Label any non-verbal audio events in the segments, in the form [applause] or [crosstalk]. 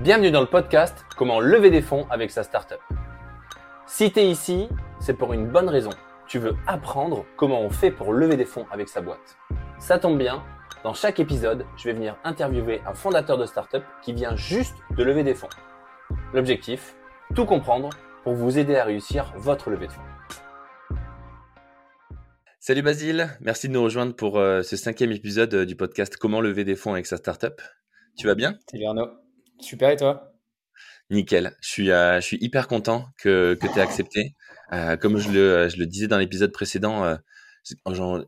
Bienvenue dans le podcast Comment lever des fonds avec sa startup. Si tu es ici, c'est pour une bonne raison. Tu veux apprendre comment on fait pour lever des fonds avec sa boîte. Ça tombe bien, dans chaque épisode, je vais venir interviewer un fondateur de startup qui vient juste de lever des fonds. L'objectif, tout comprendre pour vous aider à réussir votre levée de fonds. Salut Basile, merci de nous rejoindre pour euh, ce cinquième épisode euh, du podcast Comment lever des fonds avec sa startup. Tu vas bien? Salut Arnaud. Super et toi? Nickel. Je suis, euh, je suis hyper content que, que tu accepté. comme je le, je le disais dans l'épisode précédent,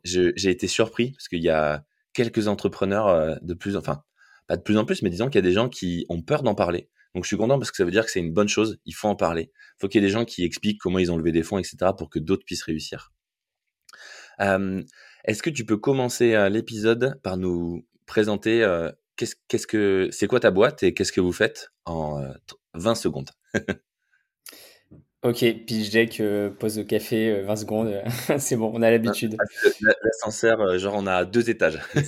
j'ai été surpris parce qu'il y a quelques entrepreneurs de plus, enfin, pas de plus en plus, mais disons qu'il y a des gens qui ont peur d'en parler. Donc je suis content parce que ça veut dire que c'est une bonne chose. Il faut en parler. Il faut qu'il y ait des gens qui expliquent comment ils ont levé des fonds, etc., pour que d'autres puissent réussir. Est-ce que tu peux commencer l'épisode par nous présenter qu'est-ce, que c'est quoi ta boîte et qu'est-ce que vous faites en 20 secondes? [laughs] Ok, pitch deck, pause au café, 20 secondes, [laughs] c'est bon, on a l'habitude. L'ascenseur, genre on a deux étages. [laughs]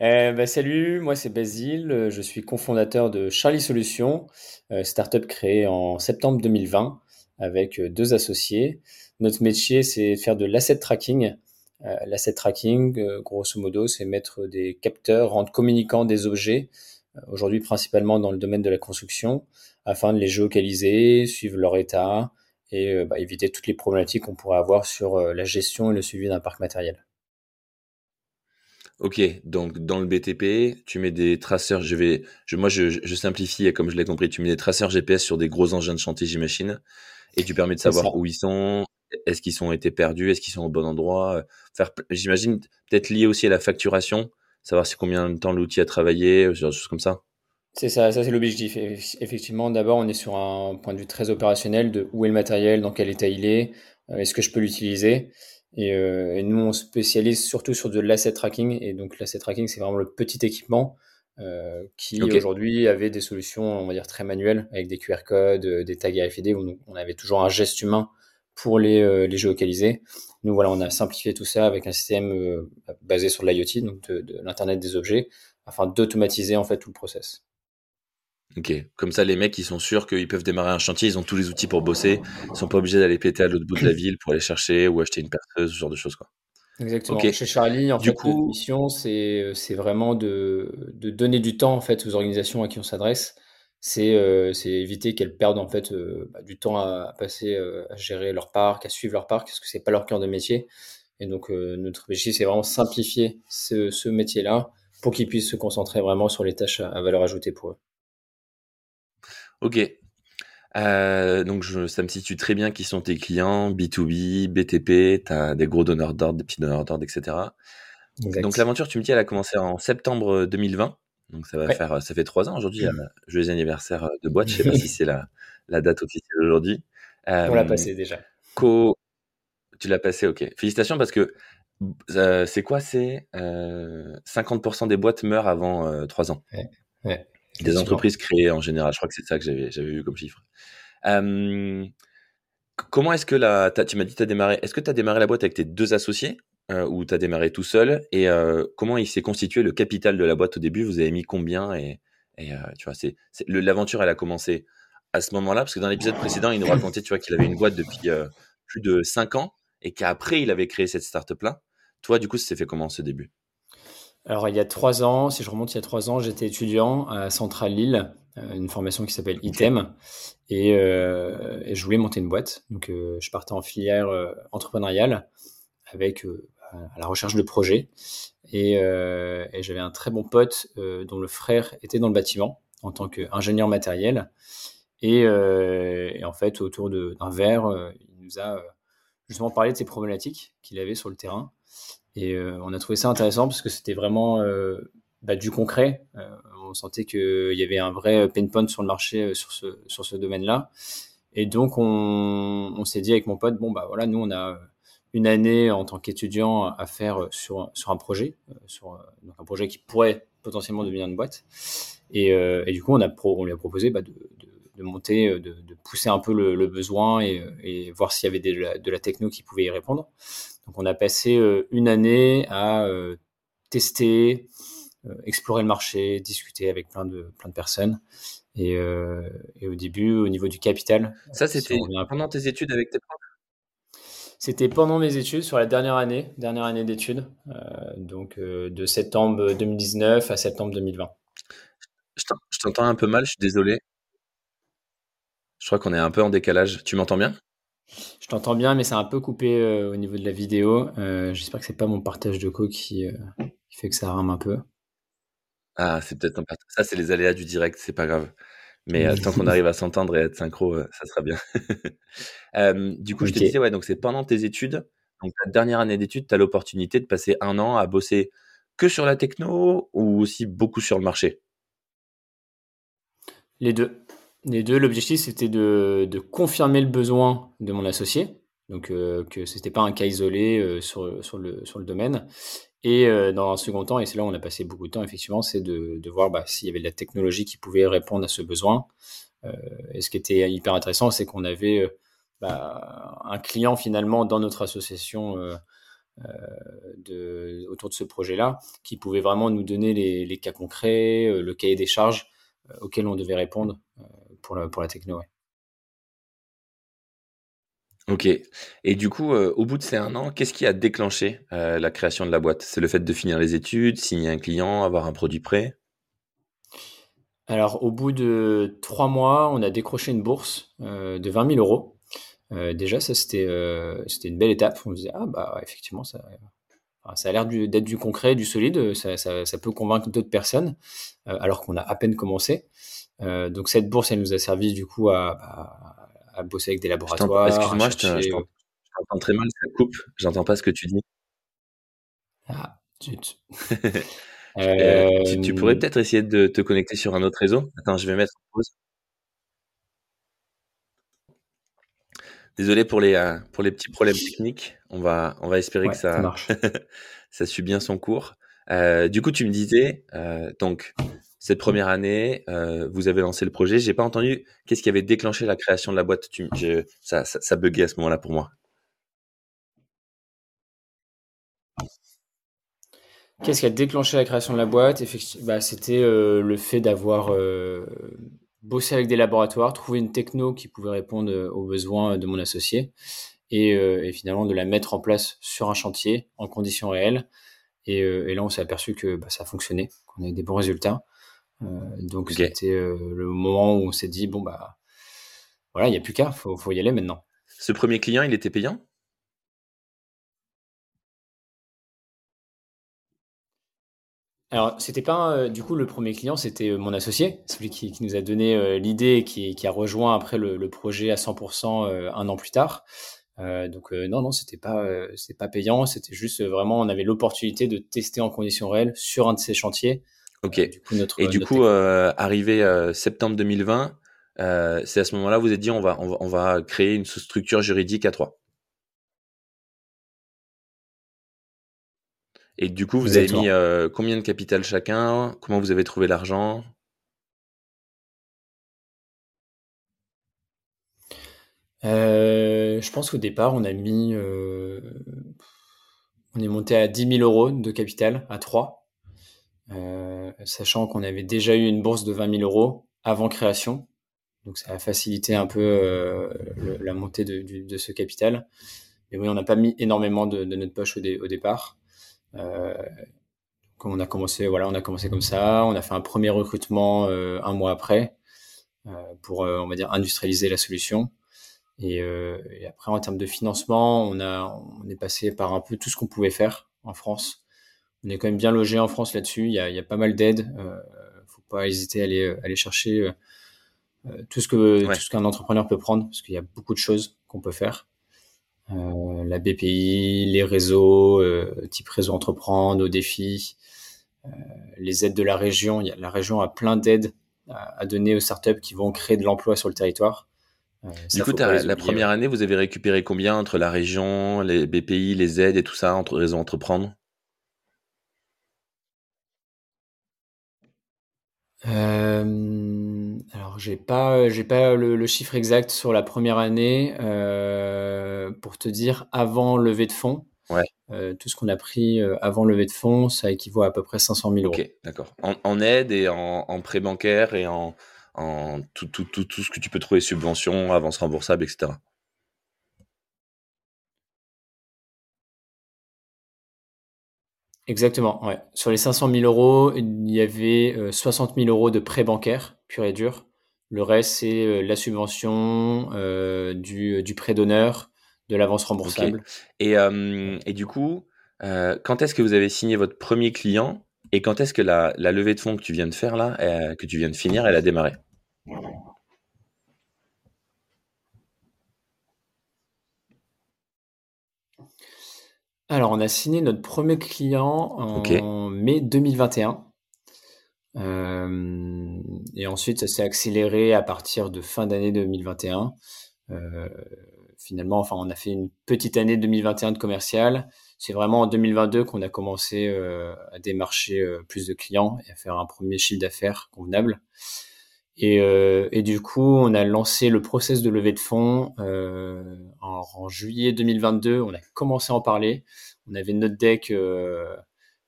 Euh, bah, salut, moi c'est Basile, je suis cofondateur de Charlie Solutions, euh, startup créée en septembre 2020 avec deux associés. Notre métier c'est faire de l'asset tracking. L'asset tracking, grosso modo, c'est mettre des capteurs, rendre communicants des objets, aujourd'hui principalement dans le domaine de la construction, afin de les géocaliser, suivre leur état et bah, éviter toutes les problématiques qu'on pourrait avoir sur la gestion et le suivi d'un parc matériel. Ok, donc dans le BTP, tu mets des traceurs. Je vais, je, moi, je, je simplifie comme je l'ai compris. Tu mets des traceurs GPS sur des gros engins de chantier, j'imagine, et tu permets de savoir où ils sont. Est-ce qu'ils ont été perdus Est-ce qu'ils sont au bon endroit Faire, j'imagine, peut-être lié aussi à la facturation, savoir si combien de temps l'outil a travaillé, genre des choses comme ça. C'est ça, ça c'est l'objectif. Effectivement, d'abord, on est sur un point de vue très opérationnel de où est le matériel, dans quel état il est, euh, est-ce que je peux l'utiliser. Euh, et, nous, on spécialise surtout sur de l'asset tracking. Et donc, l'asset tracking, c'est vraiment le petit équipement euh, qui aujourd'hui avait des solutions, on va dire, très manuelles, avec des QR codes, euh, des tags RFID, où on avait toujours un geste humain pour les, les géocaliser. Nous, voilà, on a simplifié tout ça avec un système basé sur l'IoT, donc de, de l'Internet des objets, afin d'automatiser en fait tout le process. Ok, comme ça les mecs ils sont sûrs qu'ils peuvent démarrer un chantier, ils ont tous les outils pour bosser, ils sont pas obligés d'aller péter à l'autre bout de la [clears throat] ville pour aller chercher ou acheter une perceuse, ce genre de choses quoi. Exactement. Chez Charlie, en du fait, coup, notre mission c'est c'est vraiment de, de donner du temps en fait aux organisations à qui on s'adresse. C'est euh, c'est éviter qu'elles perdent en fait euh, bah, du temps à, passer euh, à gérer leur parc, à suivre leur parc, parce que c'est pas leur cœur de métier. Et donc notre objectif c'est vraiment simplifier ce, ce métier-là pour qu'ils puissent se concentrer vraiment sur les tâches à valeur ajoutée pour eux. Ok. Donc je, ça me situe très bien qui sont tes clients, B2B, BTP, tu as des gros donneurs d'ordre, des petits donneurs d'ordre, etc. Donc l'aventure, tu me dis, elle a commencé en septembre 2020. Donc ça va faire, ça fait trois ans aujourd'hui, mmh. joyeux anniversaire de boîte. Je sais pas si [laughs] c'est la, la, date officielle aujourd'hui. On l'a passé déjà. Co tu l'as passé, ok. Félicitations parce que c'est quoi C'est 50% des boîtes meurent avant trois ans. Ouais. ouais. Des entreprises créées en général. Je crois que c'est ça que j'avais, j'avais vu comme chiffre. comment est-ce que la, tu m'as dit tu as démarré, est-ce que tu as démarré la boîte avec tes deux associés euh, ou tu as démarré tout seul. Et euh, comment il s'est constitué le capital de la boîte au début? Vous avez mis combien? Et, et euh, tu vois, c'est, l'aventure, elle a commencé à ce moment-là parce que dans l'épisode précédent, il nous racontait tu vois, qu'il avait une boîte depuis plus de 5 ans et qu'après, il avait créé cette startup-là. Toi, du coup, ça s'est fait comment ce début? Alors, il y a trois ans, si je remonte il y a trois ans, j'étais étudiant à Centrale Lille, une formation qui s'appelle ITEM, euh, et, je voulais monter une boîte. Donc, euh, je partais en filière entrepreneuriale avec à la recherche de projets. Et, j'avais un très bon pote dont le frère était dans le bâtiment en tant qu'ingénieur matériel. Et, et, en fait, autour d'un verre, il nous a justement parlé de ces problématiques qu'il avait sur le terrain. Et euh, on a trouvé ça intéressant parce que c'était vraiment euh, bah, du concret. Euh, on sentait qu'il y avait un vrai pain point sur le marché sur ce, sur ce domaine-là. Et donc, on, on s'est dit avec mon pote, bon, bah voilà, nous, on a une année en tant qu'étudiant à faire sur, sur un projet, sur donc un projet qui pourrait potentiellement devenir une boîte. Et, et du coup, on, a on lui a proposé bah, de, de, de, monter, de, de, pousser un peu le, le besoin et, et voir s'il y avait de la, de la techno qui pouvait y répondre. Donc on a passé euh, une année à euh, tester, explorer le marché, discuter avec plein de, plein de personnes. Et, et au début, au niveau du capital. Ça, c'était pendant tes études avec tes profs c'était pendant mes études, sur la dernière année, dernière année d'études, euh, donc euh, de septembre 2019 à septembre 2020. Je t'entends un peu mal, je suis désolé. Je crois qu'on est un peu en décalage. Tu m'entends bien? Je t'entends bien, mais c'est un peu coupé euh, au niveau de la vidéo. J'espère que c'est pas mon partage de co qui, qui, fait que ça rame un peu. Ah, c'est peut-être un partage. Ça, c'est les aléas du direct, c'est pas grave. Mais euh, tant qu'on [laughs] arrive à s'entendre et à être synchro, euh, ça sera bien. [laughs] euh, du coup, je te disais, ouais, donc c'est pendant tes études, donc ta dernière année d'études, tu as l'opportunité de passer un an à bosser que sur la techno ou aussi beaucoup sur le marché? Les deux. Les deux, l'objectif c'était de, de, confirmer le besoin de mon associé, donc euh, ce n'était pas un cas isolé euh, sur, le, domaine, et euh, dans un second temps, et c'est là où on a passé beaucoup de temps, effectivement, c'est de, voir bah, s'il y avait de la technologie qui pouvait répondre à ce besoin. Euh, et ce qui était hyper intéressant, c'est qu'on avait euh, bah, un client finalement dans notre association euh, euh, autour de ce projet-là, qui pouvait vraiment nous donner les, cas concrets, le cahier des charges auxquels on devait répondre pour, la, techno. Ok. Et du coup, euh, au bout de ces un an, qu'est-ce qui a déclenché euh, la création de la boîte? C'est le fait de finir les études, signer un client, avoir un produit prêt? Alors, au bout de trois mois, on a décroché une bourse euh, de 20 000 euros. déjà, ça, c'était une belle étape. On se disait, ah, bah, effectivement, ça, ça a l'air d'être du concret, du solide. Ça, ça, ça peut convaincre d'autres personnes, alors qu'on a à peine commencé. donc, cette bourse, elle nous a servi, du coup, à, bah, à bosser avec des laboratoires. Excuse-moi, je t'entends très mal, ça coupe. J'entends pas ce que tu dis. Ah, zut. [laughs] euh... tu, tu, pourrais peut-être essayer de te connecter sur un autre réseau? Attends, je vais mettre en pause. Désolé pour les, euh, pour les petits problèmes techniques. On va, on va espérer ouais, que ça, ça, marche. [laughs] ça suit bien son cours. Euh, du coup, tu me disais, euh, donc, cette première année, euh, vous avez lancé le projet. J'ai pas entendu qu'est-ce qui avait déclenché la création de la boîte. Ça, ça, buguait à ce moment-là pour moi. Qu'est-ce qui a déclenché la création de la boîte? Bah, C'était euh, le fait d'avoir euh, bossé avec des laboratoires, trouvé une techno qui pouvait répondre aux besoins de mon associé et, finalement de la mettre en place sur un chantier en conditions réelles. Et, et là, on s'est aperçu que bah, ça fonctionnait, qu'on avait des bons résultats. Euh, donc okay. c'était euh, le moment où on s'est dit bon bah voilà, il n'y a plus qu'à, faut, faut y aller maintenant. Ce premier client, il était payant? Alors, c'était pas euh, du coup le premier client, c'était euh, mon associé, celui qui, qui nous a donné euh, l'idée et qui, qui, a rejoint après le, le projet à 100% euh, un an plus tard. donc non, non, c'était pas, c'était pas payant, c'était juste vraiment, on avait l'opportunité de tester en conditions réelles sur un de ces chantiers. Ok. du coup, notre, et du coup, arrivé septembre 2020, c'est à ce moment-là, vous avez dit, on va, on va, on va créer une structure juridique à trois. Et du coup, vous Exactement. avez mis euh, combien de capital chacun? Comment vous avez trouvé l'argent? Euh, Je pense qu'au départ, on a mis. Euh, on est monté à 10 000 euros de capital, à 3, euh, sachant qu'on avait déjà eu une bourse de 20 000 euros avant création. Donc ça a facilité un peu euh, la montée de, ce capital. Mais oui, on n'a pas mis énormément de, de notre poche au, dé, au départ. Euh, on a commencé, voilà, on a commencé comme ça. On a fait un premier recrutement euh, un mois après pour, on va dire, industrialiser la solution. Et, et, après, en termes de financement, on a, on est passé par un peu tout ce qu'on pouvait faire en France. On est quand même bien logé en France là-dessus. Il y a, il y a pas mal d'aides. Euh, faut pas hésiter à aller, aller chercher euh, tout ce que ouais. tout ce qu'un entrepreneur peut prendre, parce qu'il y a beaucoup de choses qu'on peut faire. Euh, la BPI, les réseaux, euh, type réseau entreprendre, aux défis, euh, les aides de la région. Il y a, la région a plein d'aides à, à, donner aux startups qui vont créer de l'emploi sur le territoire. du coup, la première année, vous avez récupéré combien entre la région, les BPI, les aides et tout ça, entre réseau entreprendre? Euh, alors j'ai pas j'ai pas le, le, chiffre exact sur la première année euh, pour te dire avant levée de fonds. tout ce qu'on a pris avant levée de fonds, ça équivaut à à peu près 500 000 euros. Ok, d'accord. En, aide et en, en prêt bancaire et en, en tout, tout, tout, tout, ce que tu peux trouver, subventions, avances remboursables, etc. Exactement. Sur les 500 000 euros, il y avait 60 000 euros de prêt bancaire, pur et dur. Le reste, c'est la subvention, du, du prêt d'honneur, de l'avance remboursable. Et, et, du coup, quand est-ce que vous avez signé votre premier client et quand est-ce que la, la, levée de fonds que tu viens de faire là, que tu viens de finir, elle a démarré? Alors, on a signé notre premier client en mai 2021. Euh, et ensuite, ça s'est accéléré à partir de fin d'année 2021. Euh, finalement, enfin, on a fait une petite année 2021 de commercial. C'est vraiment en 2022 qu'on a commencé euh, à démarcher plus de clients et à faire un premier chiffre d'affaires convenable. Et, et, du coup, on a lancé le process de levée de fonds en, en, juillet 2022. On a commencé à en parler on avait notre deck euh,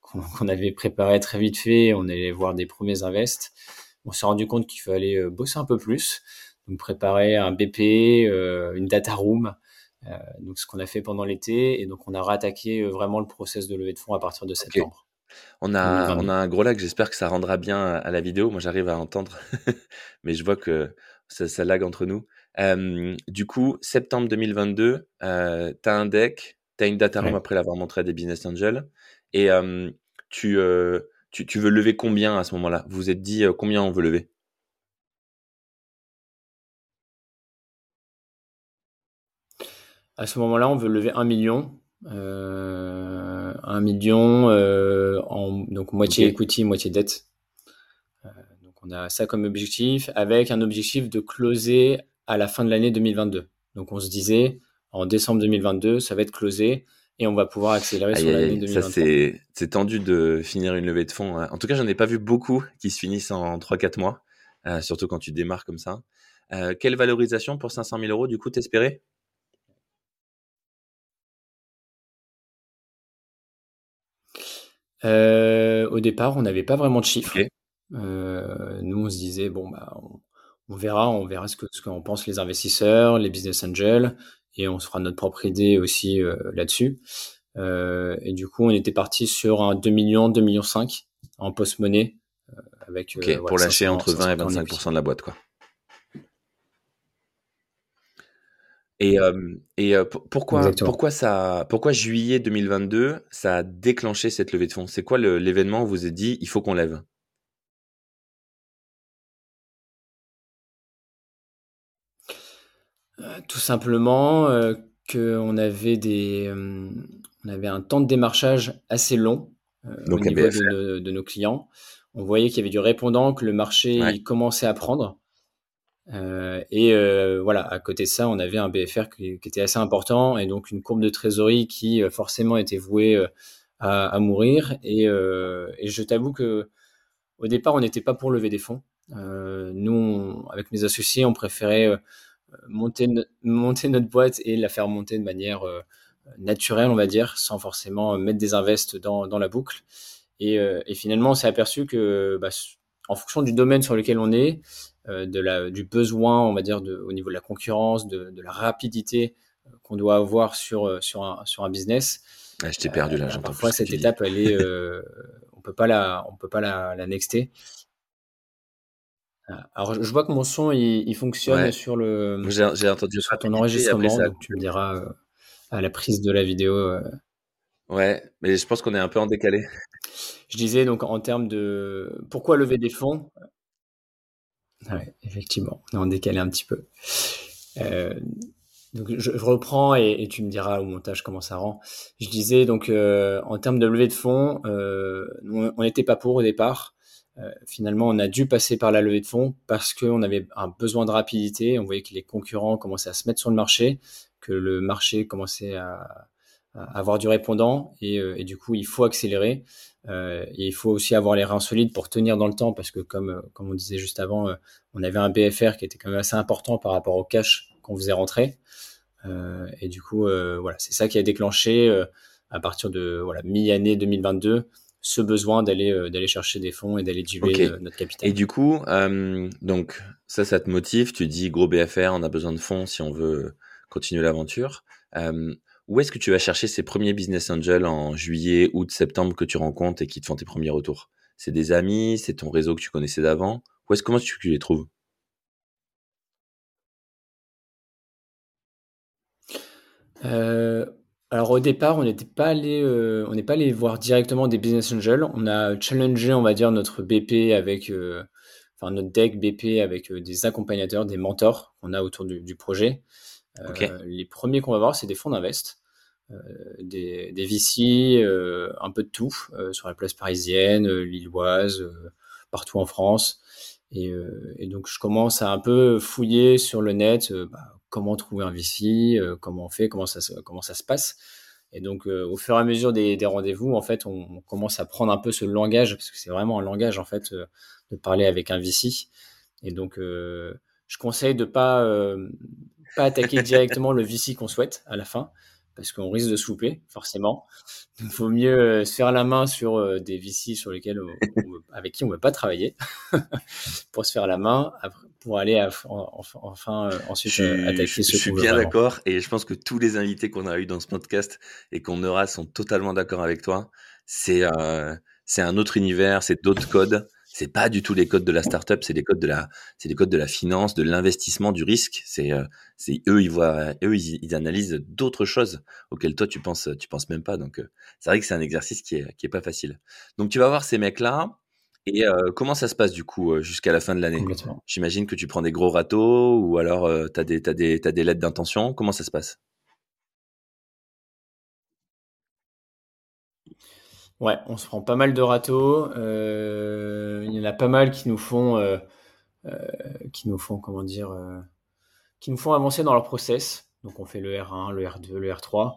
qu'on avait préparé très vite fait. On allait voir des premiers invests. On s'est rendu compte qu'il fallait euh, bosser un peu plus, donc préparer un BP, euh, une data room. donc ce qu'on a fait pendant l'été et donc on a rattaqué vraiment le process de levée de fonds à partir de septembre. On a, on a un gros lag, j'espère que ça rendra bien à la vidéo. Moi j'arrive à entendre, [laughs] mais je vois que ça, ça lag entre nous. du coup, septembre 2022, tu as un deck, tu as une data room après l'avoir montré à des business angels. Et tu, tu, tu, veux lever combien à ce moment-là? Vous vous êtes dit combien on veut lever? À ce moment-là, on veut lever un million. Euh, 1 million en donc moitié equity, moitié dette. donc on a ça comme objectif avec un objectif de closer à la fin de l'année 2022. Donc on se disait en décembre 2022, ça va être closé et on va pouvoir accélérer sur l'année 2023. Ça, c'est tendu de finir une levée de fonds. Hein. En tout cas, j'en ai pas vu beaucoup qui se finissent en 3-4 mois, euh, surtout quand tu démarres comme ça. Euh, quelle valorisation pour 500 000 euros, du coup, t'espérais? Euh, Au départ, on n'avait pas vraiment de chiffres. nous, on se disait, bon, bah, on, verra, on verra ce qu'en ce pensent les investisseurs, les business angels et on se fera notre propre idée aussi euh, là-dessus. Euh, et du coup, on était parti sur un 2 millions, 2 millions 5 en post-monnaie. Euh, avec, pour lâcher entre 20 et 25% de la boîte, quoi. Et, et pourquoi, pourquoi, ça, pourquoi juillet 2022, ça a déclenché cette levée de fonds? C'est quoi l'événement où vous êtes dit, il faut qu'on lève? Euh, tout simplement euh, qu'on avait des, euh, on avait un temps de démarchage assez long au niveau de, nos clients. On voyait qu'il y avait du répondant, que le marché commençait à prendre. Et voilà, à côté de ça, on avait un BFR qui, était assez important et donc une courbe de trésorerie qui forcément était vouée à, mourir. Et, je t'avoue que au départ, on n'était pas pour lever des fonds. nous, avec mes associés, on préférait monter, notre boîte et la faire monter de manière euh, naturelle, on va dire, sans forcément mettre des invests dans, la boucle. Et, euh, et, finalement, on s'est aperçu que, bah, en fonction du domaine sur lequel on est, euh, de la, du besoin, on va dire, de, au niveau de la concurrence, de, de la rapidité qu'on doit avoir sur, sur, un, sur un business. Ah, je t'ai perdu là. parfois, cette étape, elle est, on peut pas la, on peut pas la, la nexter. Ah, alors, je vois que mon son, il, fonctionne sur le. J'ai entendu sur ton enregistrement, donc tu me diras euh, à la prise de la vidéo. Euh. Ouais, mais je pense qu'on est un peu en décalé. Je disais donc en termes de pourquoi lever des fonds? Ouais, effectivement, on est en décalé un petit peu. Euh, donc je, reprends et, tu me diras au montage comment ça rend. Je disais donc en termes de levée de fonds, on n'était pas pour au départ. Euh, finalement, on a dû passer par la levée de fonds parce qu'on avait un besoin de rapidité. On voyait que les concurrents commençaient à se mettre sur le marché, que le marché commençait à, avoir du répondant et, euh, et, du coup, il faut accélérer. Euh, et il faut aussi avoir les reins solides pour tenir dans le temps parce que, comme, comme on disait juste avant, euh, on avait un BFR qui était quand même assez important par rapport au cash qu'on faisait rentrer. et du coup, voilà, c'est ça qui a déclenché à partir de voilà, mi-année 2022 ce besoin d'aller d'aller chercher des fonds et d'aller diluer notre capital. Et du coup, donc ça, ça te motive. Tu dis gros BFR, on a besoin de fonds si on veut continuer l'aventure. Où est-ce que tu vas chercher ces premiers business angels en juillet, août, septembre que tu rencontres et qui te font tes premiers retours? C'est des amis, c'est ton réseau que tu connaissais d'avant? Où est-ce comment tu les trouves? Euh, alors au départ, on n'était pas allé, euh, on n'est pas allé voir directement des business angels. On a challengé, on va dire, notre BP avec, euh, enfin notre deck BP avec des accompagnateurs, des mentors qu'on a autour du, projet. Les premiers qu'on va voir, c'est des fonds d'invest, des, des VC, un peu de tout sur la place parisienne, lilloise, partout en France. Et, donc je commence à un peu fouiller sur le net. Bah, comment trouver un VC, euh, comment on fait, comment ça, comment ça se passe. Et donc, euh, au fur et à mesure des, rendez-vous, en fait, on, commence à prendre un peu ce langage, parce que c'est vraiment un langage, en fait, euh, de parler avec un VC. Et donc, je conseille de pas, pas attaquer directement le VC qu'on souhaite à la fin, parce qu'on risque de souper, forcément. Il vaut mieux se faire la main sur des VC sur lesquels avec qui on ne veut pas travailler, [laughs] pour se faire la main. Pour aller enfin euh, ensuite euh, attaquer ce Je suis bien d'accord et je pense que tous les invités qu'on a eu dans ce podcast et qu'on aura sont totalement d'accord avec toi. C'est euh, c'est un autre univers, c'est d'autres codes. C'est pas du tout les codes de la startup, c'est les codes de la, c'est les codes de la finance, de l'investissement, du risque. C'est, c'est eux, ils voient, eux, ils, analysent d'autres choses auxquelles toi tu penses, tu penses même pas. Donc, c'est vrai que c'est un exercice qui est, qui est pas facile. Donc, tu vas voir ces mecs-là. Et comment ça se passe du coup jusqu'à la fin de l'année? J'imagine que tu prends des gros râteaux ou alors tu as, des, des, des lettres d'intention. Comment ça se passe? Ouais, on se prend pas mal de râteaux. il y en a pas mal qui nous font, nous font comment dire, qui nous font avancer dans leur process. Donc on fait le R1, le R2, le R3.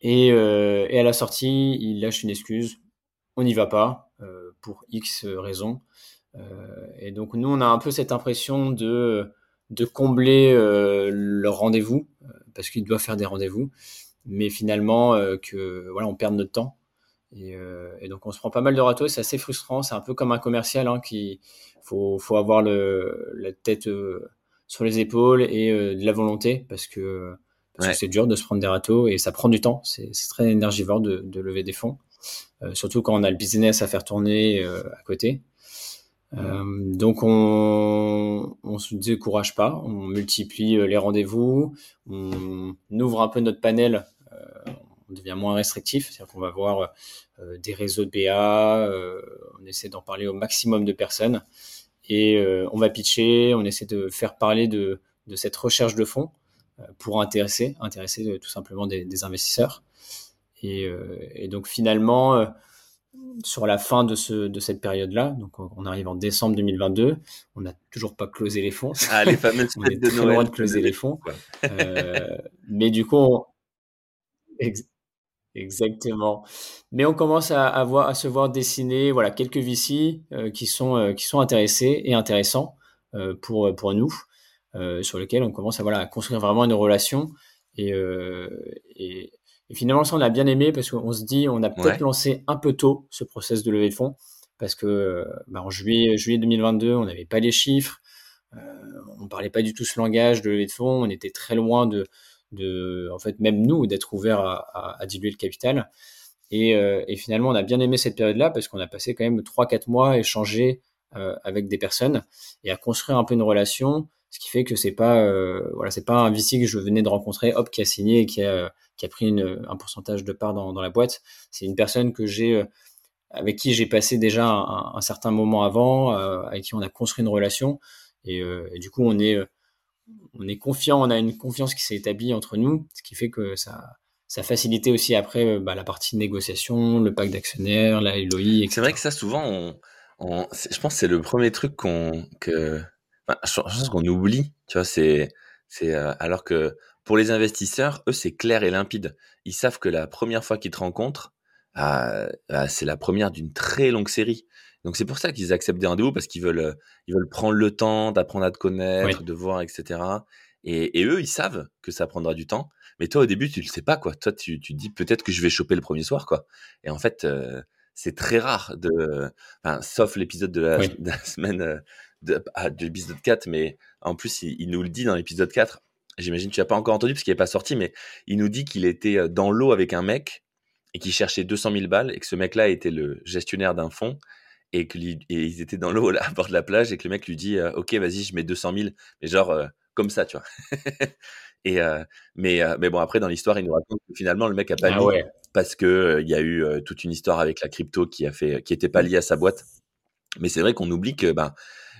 Et, à la sortie, ils lâchent une excuse. On n'y va pas euh, pour X raisons. Euh, et donc nous, on a un peu cette impression de, combler euh, leur rendez-vous, parce qu'ils doivent faire des rendez-vous, mais finalement que voilà, on perd notre temps. Et, donc on se prend pas mal de râteaux, c'est assez frustrant, c'est un peu comme un commercial hein, qui faut, faut avoir le, la tête sur les épaules et de la volonté parce que c'est dur de se prendre des râteaux et ça prend du temps, c'est très énergivore de, de, lever des fonds. Euh, surtout quand on a le business à faire tourner euh, à côté. Euh, donc on on se décourage pas, on multiplie les rendez-vous, on ouvre un peu notre panel, on devient moins restrictif, c'est-à-dire qu'on va voir des réseaux de BA, on essaie d'en parler au maximum de personnes et on va pitcher, on essaie de faire parler de, de cette recherche de fonds pour intéresser, intéresser tout simplement des, des investisseurs. Euh, et, donc finalement, euh, sur la fin de, ce, de cette période-là, donc on arrive en décembre 2022, on n'a toujours pas closé les fonds. Ah, les fameuses [laughs] on est de très loin de closer les fonds. Euh, mais du coup, exactement. Mais on commence à, à, voir, à se voir dessiner voilà, quelques VC qui, sont, qui sont intéressés et intéressants pour, pour nous, sur lesquels on commence à, voilà, à construire vraiment une relation. Et, et, et finalement, ça, on a bien aimé parce qu'on se dit, on a peut-être lancé un peu tôt ce process de levée de fonds parce que bah, en juillet, juillet 2022, on n'avait pas les chiffres, euh, on parlait pas du tout ce langage de levée de fonds, on était très loin de, de en fait, même nous, d'être ouvert à, diluer le capital. Et, euh, et, finalement, on a bien aimé cette période-là parce qu'on a passé quand même 3-4 mois à échanger euh, avec des personnes et à construire un peu une relation ce qui fait que c'est pas euh, voilà c'est pas un VC que je venais de rencontrer hop qui a signé et qui a qui a pris une, un pourcentage de part dans, dans la boîte c'est une personne que j'ai euh, avec qui j'ai passé déjà un, un, certain moment avant euh, avec qui on a construit une relation et, euh, et du coup on est on est confiant on a une confiance qui s'est établie entre nous ce qui fait que ça ça facilitait aussi après bah, la partie négociation le pacte d'actionnaires la LOI c'est vrai que ça souvent on, on je pense que c'est le premier truc qu'on que je pense qu'on oublie, tu vois, c'est, c'est, euh, alors que pour les investisseurs, eux, c'est clair et limpide. Ils savent que la première fois qu'ils te rencontrent, euh, euh, c'est la première d'une très longue série. Donc c'est pour ça qu'ils acceptent des rendez-vous parce qu'ils veulent, ils veulent prendre le temps d'apprendre à te connaître, de voir, etc. Et, et, eux, ils savent que ça prendra du temps. Mais toi, au début, tu le sais pas, quoi. Toi, tu, tu dis peut-être que je vais choper le premier soir, quoi. Et en fait, euh, c'est très rare de, enfin, sauf l'épisode de, la, [laughs] semaine, euh, de, ah, de l'épisode 4, mais en plus, il, nous le dit dans l'épisode 4. J'imagine que tu n'as pas encore entendu parce qu'il n'est pas sorti, mais il nous dit qu'il était euh, dans l'eau avec un mec et qu'il cherchait 200 000 balles et que ce mec-là était le gestionnaire d'un fonds et qu'ils étaient dans l'eau à bord de la plage et que le mec lui dit euh, ok vas-y je mets 200 000 mais genre euh, comme ça tu vois. [laughs] Et euh, mais mais bon après dans l'histoire il nous raconte que finalement le mec a pas ah mis parce que il y a eu toute une histoire avec la crypto qui a fait qui était pas liée à sa boîte. Mais c'est vrai qu'on oublie que ben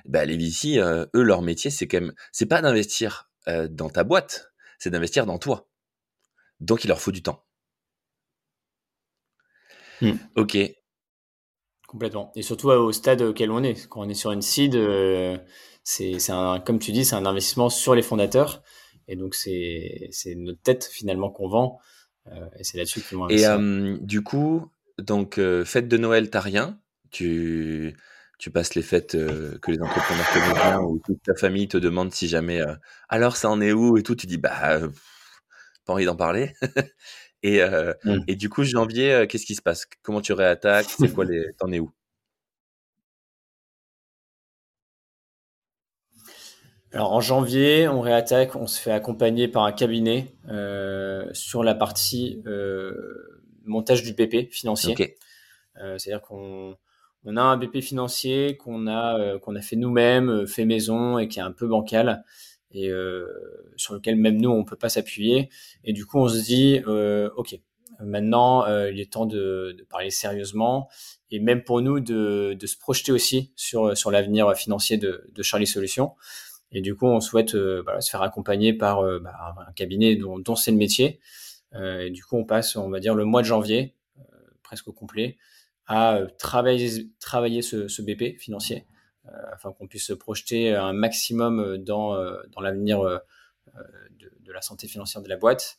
bah, les VC eux leur métier c'est quand même c'est pas d'investir dans ta boîte c'est d'investir dans toi. Donc il leur faut du temps. Mmh. ok Complètement. Et surtout au stade auquel on est. Quand on est sur une seed, euh, c'est comme tu dis, c'est un investissement sur les fondateurs. Et donc, c'est notre tête finalement qu'on vend. Euh, et c'est là-dessus qu'ils vont Et euh, du coup, donc, fête de Noël, t'as rien. Tu, tu passes les fêtes que les entrepreneurs connaissent bien, où toute ta famille te demande si jamais alors ça en est où? et tout. Tu dis bah, pas envie d'en parler. [laughs] Et, euh, mmh. et du coup, janvier, euh, qu'est-ce qui se passe? Comment tu réattaques? C'est quoi les [laughs] T'en es où? Alors en janvier, on réattaque, on se fait accompagner par un cabinet euh, sur la partie montage du BP financier. C'est-à-dire qu'on on a un BP financier qu'on a qu'on a fait nous-mêmes, fait maison et qui est un peu bancal et euh, sur lequel même nous on peut pas s'appuyer. Et du coup, on se dit, euh, ok, maintenant euh, il est temps de, de, parler sérieusement et même pour nous de, de se projeter aussi sur sur l'avenir financier de, de, Charlie Solutions. Et du coup, on souhaite voilà, se faire accompagner par bah, un cabinet dont, dont c'est le métier. et du coup, on passe, on va dire, le mois de janvier, presque au complet, à travailler, travailler ce, ce BP financier euh, afin qu'on puisse se projeter un maximum euh, dans, euh, dans l'avenir de, de, la santé financière de la boîte.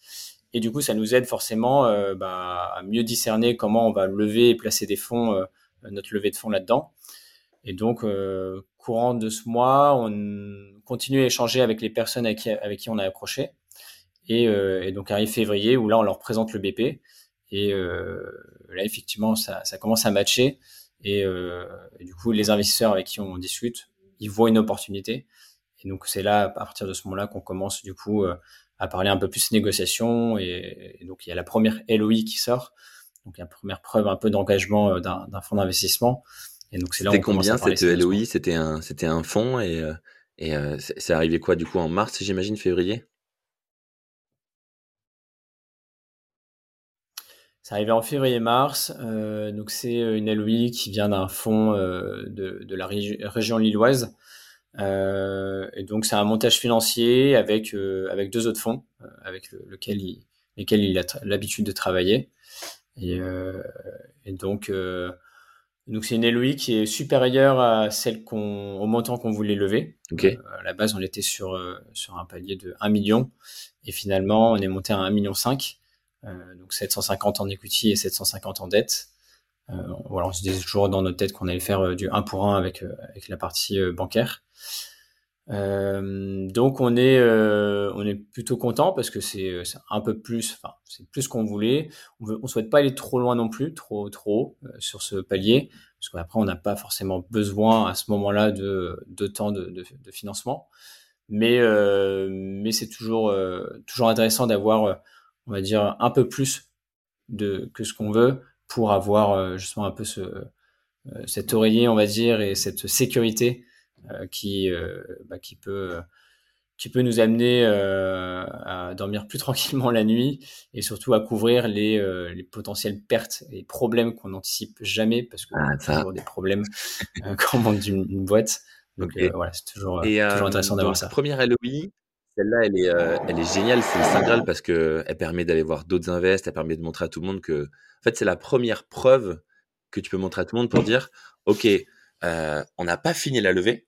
Et du coup, ça nous aide forcément bah, à mieux discerner comment on va lever et placer des fonds, notre levée de fonds là-dedans. Et donc, courant de ce mois, on continue à échanger avec les personnes avec qui, avec qui on a accroché. Et, et, donc arrive février où là, on leur présente le BP. Et là, effectivement, ça, ça, commence à matcher. Euh, et, du coup, les investisseurs avec qui on discute, ils voient une opportunité. Et donc, c'est là, à partir de ce moment-là, qu'on commence du coup euh, à parler un peu plus négociation. Et, donc, il y a la première LOI qui sort. Donc, la première preuve un peu d'engagement euh, d'un fonds d'investissement. Et donc, c'est là où combien cette LOI C'était un, c'était un fonds et, et c'est arrivé quoi du coup en mars, j'imagine, février? C'est arrivé en février-mars. Euh, donc c'est euh, une LOI qui vient d'un fonds euh, de, de, la région lilloise. Euh, et donc c'est un montage financier avec euh, avec deux autres fonds avec le, lequel il, lesquels il a l'habitude de travailler. Et, et donc donc c'est une LOI qui est supérieure à celle qu'on au montant qu'on voulait lever. Okay. à la base on était sur sur un palier de 1 million et finalement on est monté à 1 million 5. Euh, donc 750 en equity et 750 en dette. Euh, voilà, on se disait toujours dans notre tête qu'on allait faire euh, du 1 pour 1 avec, avec la partie bancaire. Euh, donc on est euh, on est plutôt content parce que c'est un peu plus enfin c'est plus qu'on voulait on veut, souhaite pas aller trop loin non plus trop trop haut sur ce palier parce qu'après on n'a pas forcément besoin à ce moment-là de de temps de, de, de financement mais mais c'est toujours toujours intéressant d'avoir on va dire, un peu plus de, que ce qu'on veut pour avoir euh, justement un peu ce, euh, cet oreiller, on va dire, et cette sécurité euh, qui, bah, qui peut qui peut nous amener à dormir plus [laughs] tranquillement la nuit et surtout à couvrir les, les potentielles pertes et problèmes qu'on n'anticipe jamais parce que ah, a toujours des problèmes [laughs] quand on monte d'une boîte. Donc voilà, c'est toujours, toujours intéressant d'avoir ça. Première LOI, celle-là, elle est, euh, elle est géniale, c'est le parce que elle permet d'aller voir d'autres invests, elle permet de montrer à tout le monde que, en fait, c'est la première preuve que tu peux montrer à tout le monde pour dire, ok, euh, on n'a pas fini la levée,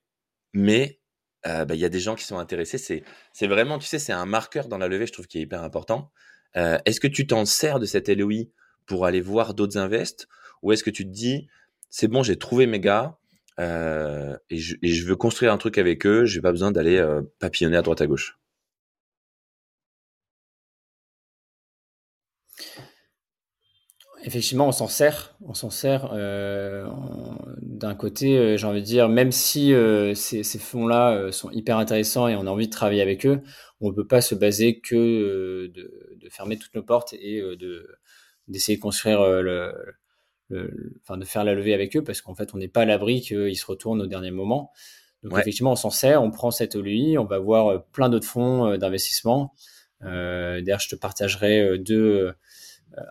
mais euh, bah, il y a des gens qui sont intéressés. C'est, c'est vraiment, tu sais, c'est un marqueur dans la levée, je trouve, qui est hyper important. est-ce que tu t'en sers de cette LOI pour aller voir d'autres invests, ou est-ce que tu te dis, c'est bon, j'ai trouvé mes gars, euh, et, je, veux construire un truc avec eux. J'ai pas besoin d'aller euh, papillonner à droite à gauche. Effectivement, on s'en sert. On s'en sert. Euh, d'un côté, j'ai envie de dire, même si ces, fonds-là sont hyper intéressants et on a envie de travailler avec eux, on ne peut pas se baser que de, fermer toutes nos portes et d'essayer de construire le, enfin de faire la levée avec eux parce qu'en fait on n'est pas à l'abri qu'ils se retournent au dernier moment. Donc effectivement on s'en sert, on prend cette OLI, on va voir euh, plein d'autres fonds euh, d'investissement. Euh, D'ailleurs je te partagerai euh, deux,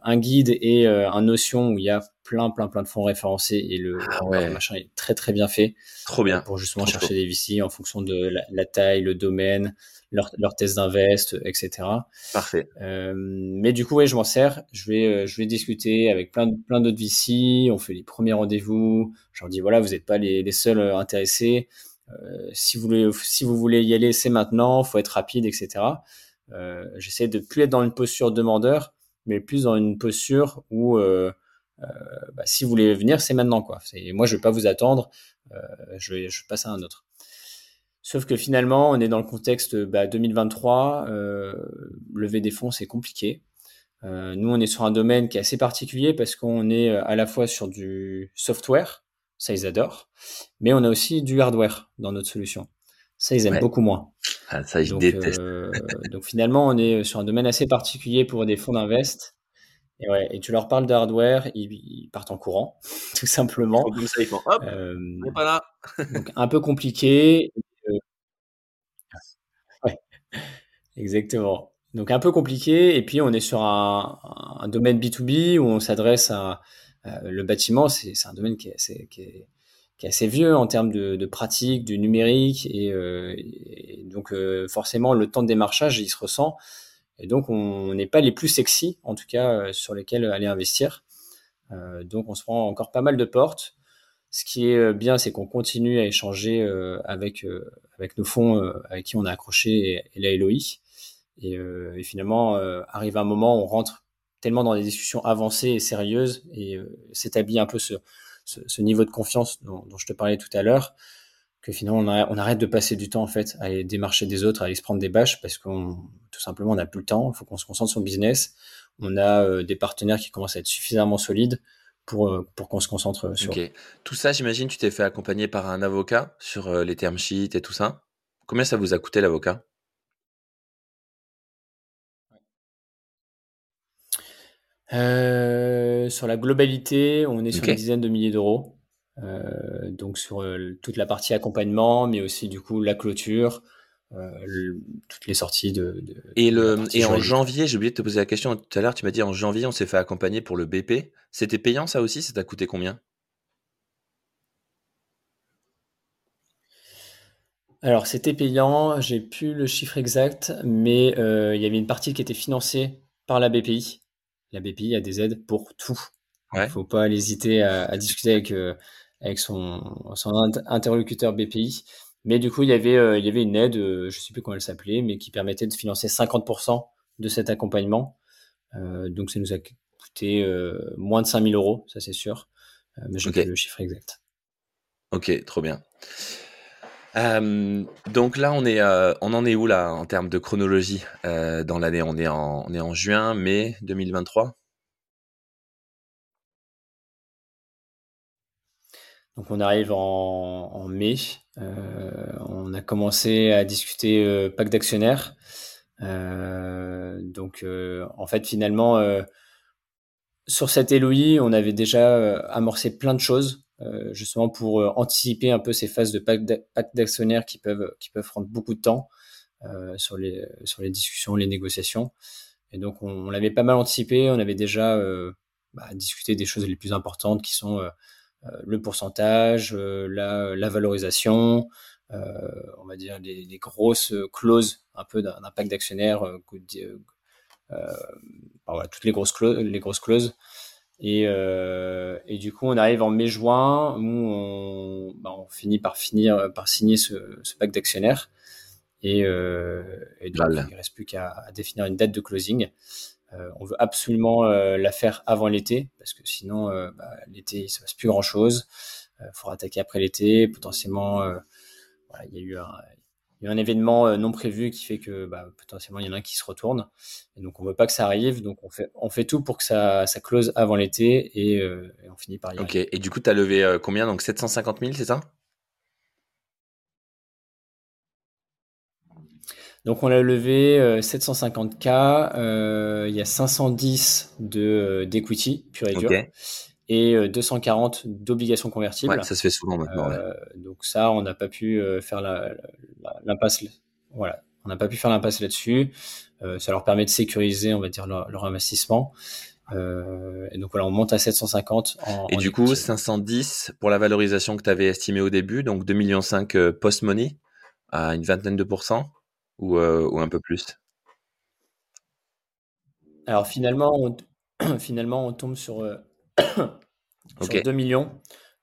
un guide et un Notion où il y a plein plein plein de fonds référencés et le, ah machin est très très bien fait. Trop bien. Pour justement chercher des VC en fonction de la taille, le domaine, leur, leur test d'invest, etc. Parfait. Euh, mais du coup, ouais, je m'en sers. Je vais, euh, je vais discuter avec plein, plein d'autres VC. On fait les premiers rendez-vous. Je leur dis voilà, vous n'êtes pas les, les, seuls euh, intéressés. Euh, si vous voulez, si vous voulez y aller, c'est maintenant. Faut être rapide, etc. Euh, J'essaie de plus être dans une posture demandeur, mais plus dans une posture où euh, bah, si vous voulez venir, c'est maintenant quoi. Moi, je vais pas vous attendre. je vais, je passe à un autre. Sauf que finalement, on est dans le contexte bah, 2023, euh, lever des fonds, c'est compliqué. Euh, nous, on est sur un domaine qui est assez particulier parce qu'on est euh, à la fois sur du software, ça ils adorent, mais on a aussi du hardware dans notre solution. Ça, ils aiment beaucoup moins. Ah, ça, ils donc, détestent. Euh, donc finalement, on est sur un domaine assez particulier pour des fonds d'invest. Et, ouais, et tu leur parles de hardware, ils, partent en courant, [laughs] tout simplement. Comme ça, ils font hop, euh, on est pas là. [laughs] donc un peu compliqué. [laughs] Exactement. Donc un peu compliqué. Et puis on est sur un, un domaine B2B où on s'adresse à, le bâtiment. C'est un domaine qui est assez, qui est, qui est assez vieux en termes de, de pratique, du numérique. Et, euh, et donc euh, forcément le temps de démarchage, il se ressent. Et donc on n'est pas les plus sexy, en tout cas euh, sur lesquels aller investir. Euh, donc on se prend encore pas mal de portes. Ce qui est bien, c'est qu'on continue à échanger avec avec nos fonds avec qui on a accroché et, la LOI. Et, euh, finalement, euh, arrive un moment où on rentre tellement dans des discussions avancées et sérieuses et euh, s'établit un peu ce, niveau de confiance dont, je te parlais tout à l'heure, que finalement on, on, arrête de passer du temps en fait à aller démarcher des autres, à aller se prendre des bâches parce qu'on tout simplement on n'a plus le temps. Il faut qu'on se concentre sur le business. On a euh, des partenaires qui commencent à être suffisamment solides pour, euh, pour qu'on se concentre sur. Ok. Tout ça, j'imagine, tu t'es fait accompagner par un avocat sur les term sheets et tout ça. Combien ça vous a coûté l'avocat? Euh, sur la globalité, on est sur okay. une dizaine de milliers d'euros. Euh, donc sur euh, toute la partie accompagnement, mais aussi du coup la clôture, euh, le, toutes les sorties de. de et le et en janvier, j'ai oublié de te poser la question tout à l'heure. Tu m'as dit en janvier, on s'est fait accompagner pour le BP. C'était payant ça aussi? Ça t'a coûté combien? Alors c'était payant. J'ai plus le chiffre exact, mais il y avait une partie qui était financée par la BPI la BPI a des aides pour tout. Il ne faut pas hésiter à, à discuter avec, avec son, son, interlocuteur BPI. Mais du coup, il y avait, euh, il y avait une aide, euh, je ne sais plus comment elle s'appelait, mais qui permettait de financer 50% de cet accompagnement. Euh, donc, ça nous a coûté moins de 5000 euros, ça c'est sûr. mais je okay. le chiffre exact. Ok, trop bien. Donc là, on est, on en est où là en termes de chronologie? Dans l'année On est en, on est en juin, mai 2023. Donc on arrive en, mai. Euh, on a commencé à discuter euh, pacte d'actionnaires. donc en fait finalement sur cette LOI, on avait déjà amorcé plein de choses. Euh, justement pour euh, anticiper un peu ces phases de pacte d'actionnaires qui peuvent, qui peuvent prendre beaucoup de temps euh, sur, les, sur les discussions, les négociations. Et donc, on, on l'avait pas mal anticipé. On avait déjà bah, discuté des choses les plus importantes qui sont le pourcentage, la, la valorisation, on va dire les, les, grosses clauses un peu d'un pacte d'actionnaires, euh, voilà, toutes les grosses clauses, les grosses clauses. Et, euh, et, du coup, on arrive en mai-juin où on, bah, on, finit par finir par signer ce, ce pacte d'actionnaires. Et, euh, et donc, il ne reste plus qu'à définir une date de closing. Euh, on veut absolument euh, la faire avant l'été parce que sinon, euh, bah, l'été, il ne se passe plus grand-chose. Il faudra attaquer après l'été. Potentiellement, voilà, il y a eu un, il y a un événement non prévu qui fait que bah, potentiellement il y en a un qui se retourne. Et donc on veut pas que ça arrive, donc on fait, on fait tout pour que ça, ça close avant l'été et, on finit par y arriver. Ok, et du coup tu as levé combien? Donc 750 000, c'est ça? Donc on a levé 750K, il y a 510 de d'equity pur et dur et 240 euh, d'obligations convertibles. Ouais, ça se fait souvent maintenant. Euh, donc ça, on n'a pas pu euh, faire l'impasse. Voilà, on n'a pas pu faire l'impasse là-dessus. ça leur permet de sécuriser, on va dire, leur, investissement. et donc voilà, on monte à 750. En, et du coup, 510 pour la valorisation que tu avais estimée au début, donc 2,5 millions post-money à une vingtaine de pourcents ou, ou un peu plus? Alors finalement, on, [clears throat] finalement, on tombe sur [clears throat] sur 2 millions,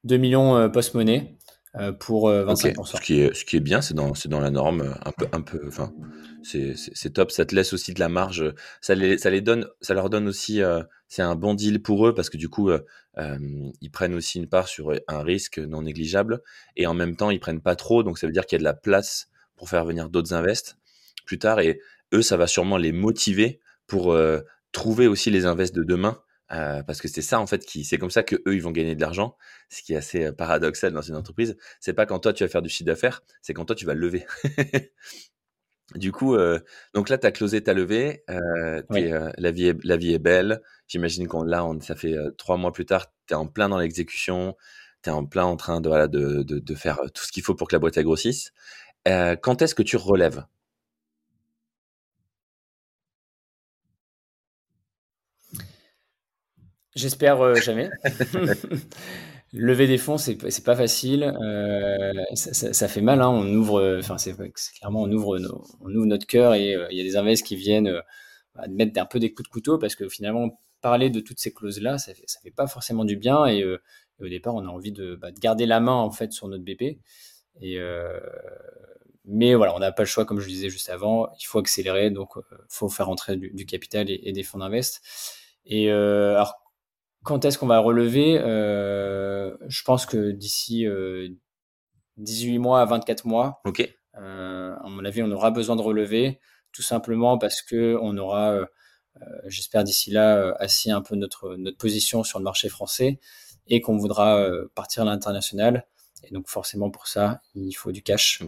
2 millions euh, post-monnaie euh, pour 25%. Euh, ce, qui est, ce qui est bien, c'est dans, dans la norme, un peu, un peu, enfin, c'est top. Ça te laisse aussi de la marge. Ça les, ça les donne, ça leur donne aussi, c'est un bon deal pour eux parce que du coup, ils prennent aussi une part sur un risque non négligeable et en même temps, ils prennent pas trop. Donc ça veut dire qu'il y a de la place pour faire venir d'autres invests plus tard et eux, ça va sûrement les motiver pour trouver aussi les invests de demain euh, parce que c'est ça en fait qui, c'est comme ça que eux ils vont gagner de l'argent. Ce qui est assez euh, paradoxal dans une entreprise, c'est pas quand toi tu vas faire du chiffre d'affaires, c'est quand toi tu vas lever. [laughs] du coup, euh, donc là tu as closé ta levée, la vie est, la vie est belle. J'imagine qu'on là, on, ça fait trois mois plus tard, tu es en plein dans l'exécution, tu es en plein en train de, voilà, de, de, de faire tout ce qu'il faut pour que la boîte grossisse. quand est-ce que tu relèves? J'espère euh, [laughs] jamais. [laughs] Lever des fonds, c'est pas facile. Euh, ça, fait mal. Hein. On ouvre, enfin c'est clairement on ouvre on ouvre notre cœur et euh, il y a des invests qui viennent bah, mettre un peu des coups de couteau parce que finalement parler de toutes ces clauses là, ça fait, ça fait pas forcément du bien et, au départ on a envie de, bah, de, garder la main en fait sur notre BP. Et mais voilà, on n'a pas le choix comme je le disais juste avant. Il faut accélérer donc faut faire entrer du, capital et, et, des fonds d'invest. Et alors quand est-ce qu'on va relever euh, Je pense que d'ici 18 euh, mois à 24 mois, ok. Euh, à mon avis, on aura besoin de relever, tout simplement parce que on aura, j'espère d'ici là, assis un peu notre notre position sur le marché français et qu'on voudra partir à l'international. Et donc forcément pour ça, il faut du cash.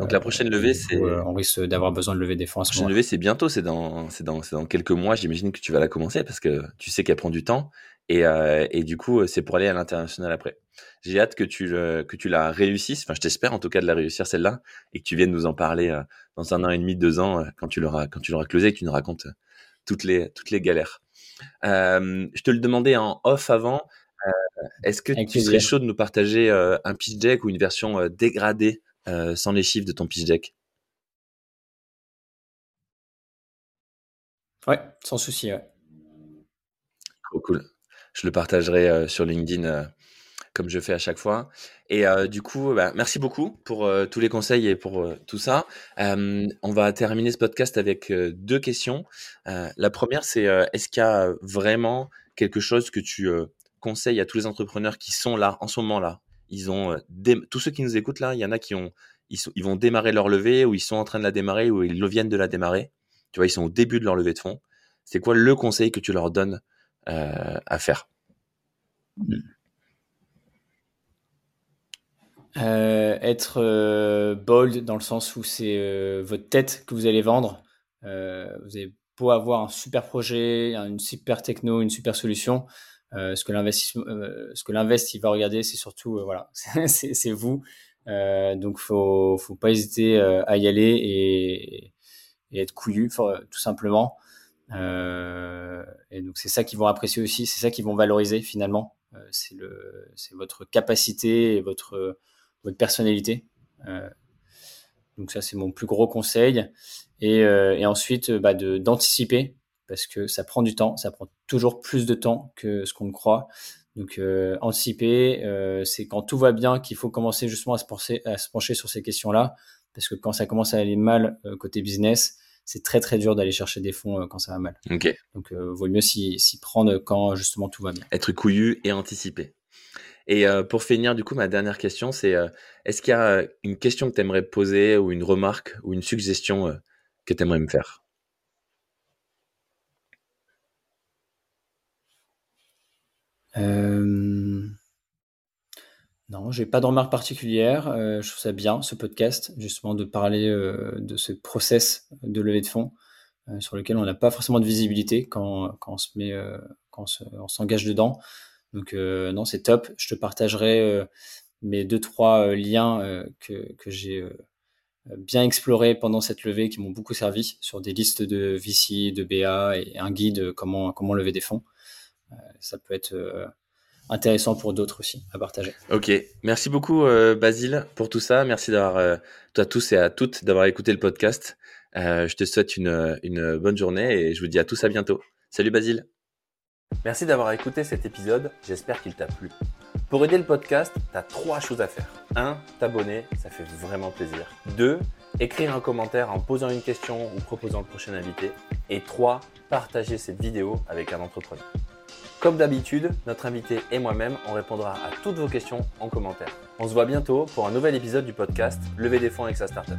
Donc la prochaine levée, c'est. on risque d'avoir besoin de lever des fonds. La prochaine levée, c'est bientôt, c'est dans, dans, dans quelques mois. J'imagine que tu vas la commencer parce que tu sais qu'elle prend du temps. Et, euh, et du coup, c'est pour aller à l'international après. J'ai hâte que tu, que tu la réussisses. Enfin, je t'espère en tout cas de la réussir celle-là et que tu viennes nous en parler euh, dans un an et demi, deux ans, euh, quand tu l'auras, quand tu l'auras closé et que tu nous racontes toutes les, toutes les galères. je te le demandais en off avant. Est-ce que tu serais chaud de nous partager un pitch deck ou une version dégradée sans les chiffres de ton pitch deck? Ouais, sans souci. Ouais. Trop cool. Je le partagerai euh, sur LinkedIn euh, comme je fais à chaque fois. Et euh, du coup, bah, merci beaucoup pour tous les conseils et pour tout ça. on va terminer ce podcast avec deux questions. la première, c'est est-ce qu'il y a vraiment quelque chose que tu conseilles à tous les entrepreneurs qui sont là en ce moment-là? Ils ont tous ceux qui nous écoutent là, il y en a qui ont ils, vont démarrer leur levée ou ils sont en train de la démarrer ou ils viennent de la démarrer. Tu vois, ils sont au début de leur levée de fonds. C'est quoi le conseil que tu leur donnes à faire euh, être euh, bold dans le sens où c'est votre tête que vous allez vendre. vous avez avoir un super projet, une super techno, une super solution. ce que l'investissement, l'invest va regarder, c'est surtout voilà, [laughs] c'est vous. donc faut faut pas hésiter à y aller et être couillu, tout simplement. Euh, et donc c'est ça qu'ils vont apprécier aussi, c'est ça qu'ils vont valoriser finalement. Euh, c'est le, c'est votre capacité et votre votre personnalité. Euh, donc ça c'est mon plus gros conseil. Et, et ensuite bah, de d'anticiper parce que ça prend du temps, ça prend toujours plus de temps que ce qu'on croit. Donc anticiper, c'est quand tout va bien qu'il faut commencer justement à se pencher, à se pencher sur ces questions-là, parce que quand ça commence à aller mal côté business, c'est très très dur d'aller chercher des fonds euh, quand ça va mal. Ok. Donc, euh, vaut mieux s'y prendre quand justement tout va bien. Être couillu et anticiper. Et pour finir, du coup, ma dernière question, c'est est-ce qu'il y a une question que tu aimerais poser ou une remarque ou une suggestion que tu aimerais me faire? Euh... Non, j'ai pas de remarque particulière. Euh, je trouve ça bien, ce podcast, justement, de parler euh, de ce process de levée de fonds euh, sur lequel on n'a pas forcément de visibilité quand, quand on se met, quand on s'engage dedans. Donc, non, c'est top. Je te partagerai mes deux, trois liens que, que j'ai bien explorés pendant cette levée qui m'ont beaucoup servi sur des listes de VC, de BA et un guide comment, comment lever des fonds. ça peut être intéressant pour d'autres aussi à partager. Ok, merci beaucoup euh, Basile pour tout ça. Merci d'avoir, euh, à tous et à toutes d'avoir écouté le podcast. Euh, je te souhaite une, une bonne journée et je vous dis à tous à bientôt. Salut Basile. Merci d'avoir écouté cet épisode, j'espère qu'il t'a plu. Pour aider le podcast, tu as trois choses à faire. 1. T'abonner, ça fait vraiment plaisir. 2. Écrire un commentaire en posant une question ou proposant le prochain invité. Et 3. Partager cette vidéo avec un entrepreneur. Comme d'habitude, notre invité et moi-même, on répondra à toutes vos questions en commentaire. On se voit bientôt pour un nouvel épisode du podcast Lever des fonds avec sa startup.